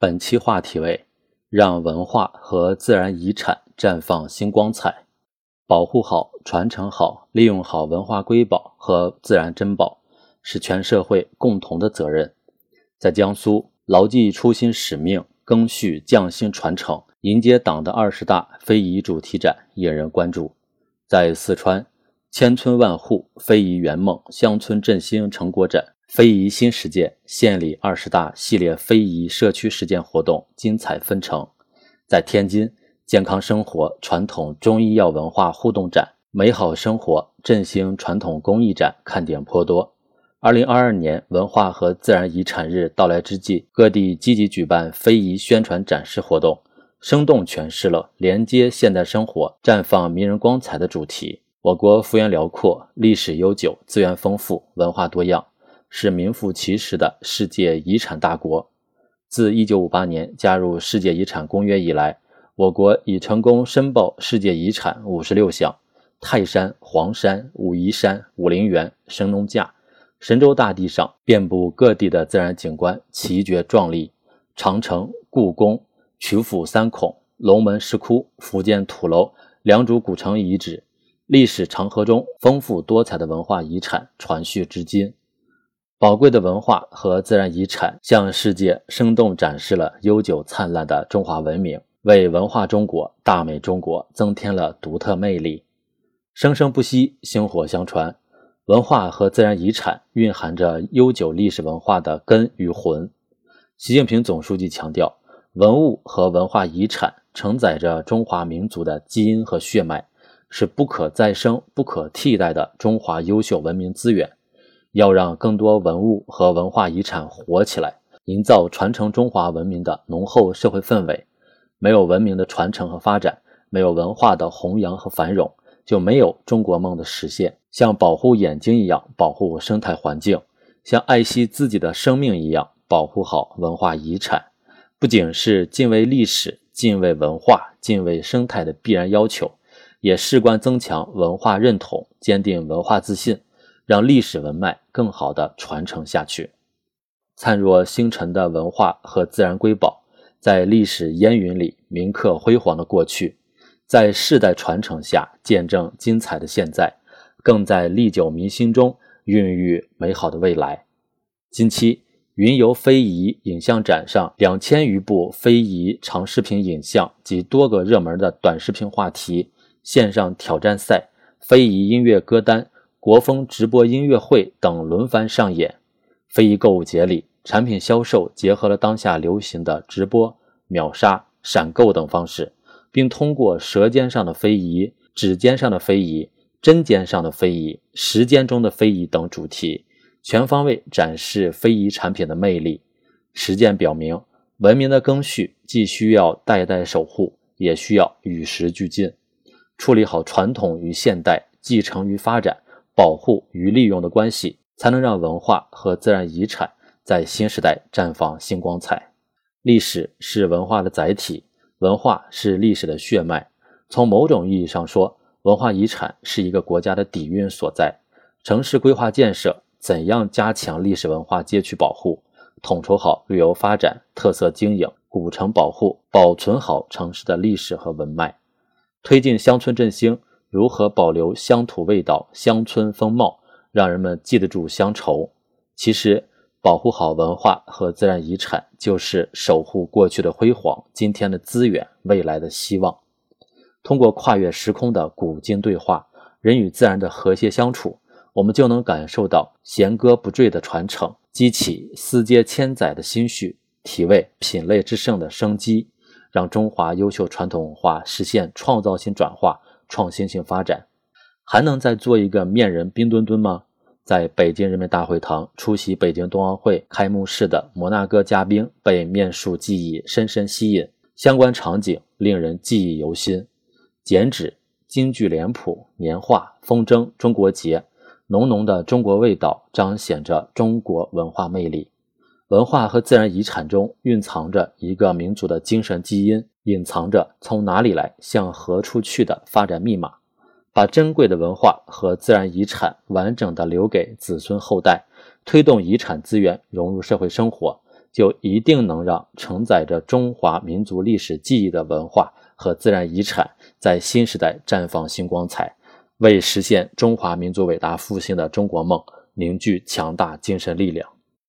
本期话题为：让文化和自然遗产绽放新光彩，保护好、传承好、利用好文化瑰宝和自然珍宝，是全社会共同的责任。在江苏，牢记初心使命，赓续匠心传承，迎接党的二十大非遗主题展引人关注。在四川。千村万户非遗圆梦乡村振兴成果展、非遗新实践县里二十大系列非遗社区实践活动精彩纷呈。在天津，健康生活传统中医药文化互动展、美好生活振兴传统工艺展看点颇多。二零二二年文化和自然遗产日到来之际，各地积极举办非遗宣传展示活动，生动诠释了连接现代生活、绽放迷人光彩的主题。我国幅员辽阔，历史悠久，资源丰富，文化多样，是名副其实的世界遗产大国。自1958年加入世界遗产公约以来，我国已成功申报世界遗产56项：泰山、黄山、武夷山、武陵源、神农架、神州大地上遍布各地的自然景观奇绝壮丽，长城、故宫、曲阜三孔、龙门石窟、福建土楼、良渚古城遗址。历史长河中丰富多彩的文化遗产传续至今，宝贵的文化和自然遗产向世界生动展示了悠久灿烂的中华文明，为文化中国、大美中国增添了独特魅力。生生不息，薪火相传，文化和自然遗产蕴含着悠久历史文化的根与魂。习近平总书记强调，文物和文化遗产承载着中华民族的基因和血脉。是不可再生、不可替代的中华优秀文明资源，要让更多文物和文化遗产活起来，营造传承中华文明的浓厚社会氛围。没有文明的传承和发展，没有文化的弘扬和繁荣，就没有中国梦的实现。像保护眼睛一样保护生态环境，像爱惜自己的生命一样保护好文化遗产，不仅是敬畏历史、敬畏文化、敬畏生态的必然要求。也事关增强文化认同，坚定文化自信，让历史文脉更好地传承下去。灿若星辰的文化和自然瑰宝，在历史烟云里铭刻辉煌的过去，在世代传承下见证精彩的现在，更在历久弥新中孕育美好的未来。近期，云游非遗影像展上两千余部非遗长视频影像及多个热门的短视频话题。线上挑战赛、非遗音乐歌单、国风直播音乐会等轮番上演。非遗购物节里，产品销售结合了当下流行的直播、秒杀、闪购等方式，并通过舌尖上的非遗、指尖上的非遗、针尖上的非遗、时间中的非遗等主题，全方位展示非遗产品的魅力。实践表明，文明的更续既需要代代守护，也需要与时俱进。处理好传统与现代、继承与发展、保护与利用的关系，才能让文化和自然遗产在新时代绽放新光彩。历史是文化的载体，文化是历史的血脉。从某种意义上说，文化遗产是一个国家的底蕴所在。城市规划建设怎样加强历史文化街区保护，统筹好旅游发展、特色经营、古城保护，保存好城市的历史和文脉。推进乡村振兴，如何保留乡土味道、乡村风貌，让人们记得住乡愁？其实，保护好文化和自然遗产，就是守护过去的辉煌、今天的资源、未来的希望。通过跨越时空的古今对话，人与自然的和谐相处，我们就能感受到弦歌不坠的传承，激起思接千载的心绪，体味品类之盛的生机。让中华优秀传统文化实现创造性转化、创新性发展，还能再做一个面人冰墩墩吗？在北京人民大会堂出席北京冬奥会开幕式的摩纳哥嘉宾被面术技艺深深吸引，相关场景令人记忆犹新。剪纸、京剧脸谱、年画、风筝、中国结，浓浓的中国味道彰显着中国文化魅力。文化和自然遗产中蕴藏着一个民族的精神基因，隐藏着从哪里来向何处去的发展密码。把珍贵的文化和自然遗产完整的留给子孙后代，推动遗产资源融入社会生活，就一定能让承载着中华民族历史记忆的文化和自然遗产在新时代绽放新光彩，为实现中华民族伟大复兴的中国梦凝聚强大精神力量。